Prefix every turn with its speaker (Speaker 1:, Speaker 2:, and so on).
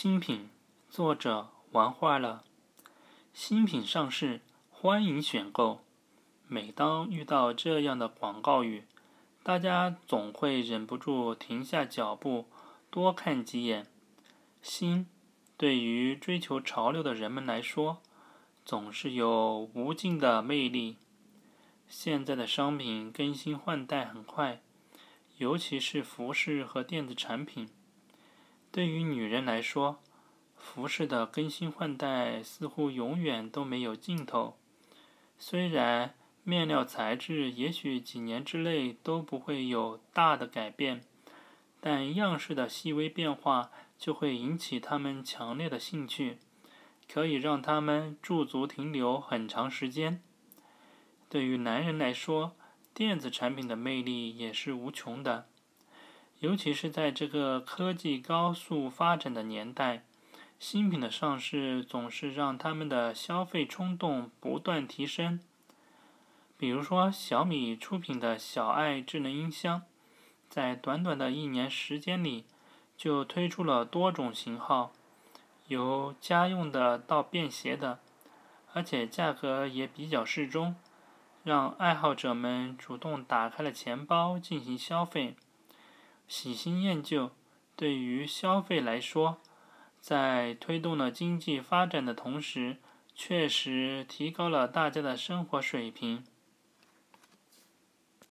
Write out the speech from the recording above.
Speaker 1: 新品，作者玩坏了。新品上市，欢迎选购。每当遇到这样的广告语，大家总会忍不住停下脚步，多看几眼。新，对于追求潮流的人们来说，总是有无尽的魅力。现在的商品更新换代很快，尤其是服饰和电子产品。对于女人来说，服饰的更新换代似乎永远都没有尽头。虽然面料材质也许几年之内都不会有大的改变，但样式的细微变化就会引起他们强烈的兴趣，可以让他们驻足停留很长时间。对于男人来说，电子产品的魅力也是无穷的。尤其是在这个科技高速发展的年代，新品的上市总是让他们的消费冲动不断提升。比如说，小米出品的小爱智能音箱，在短短的一年时间里，就推出了多种型号，由家用的到便携的，而且价格也比较适中，让爱好者们主动打开了钱包进行消费。喜新厌旧，对于消费来说，在推动了经济发展的同时，确实提高了大家的生活水平。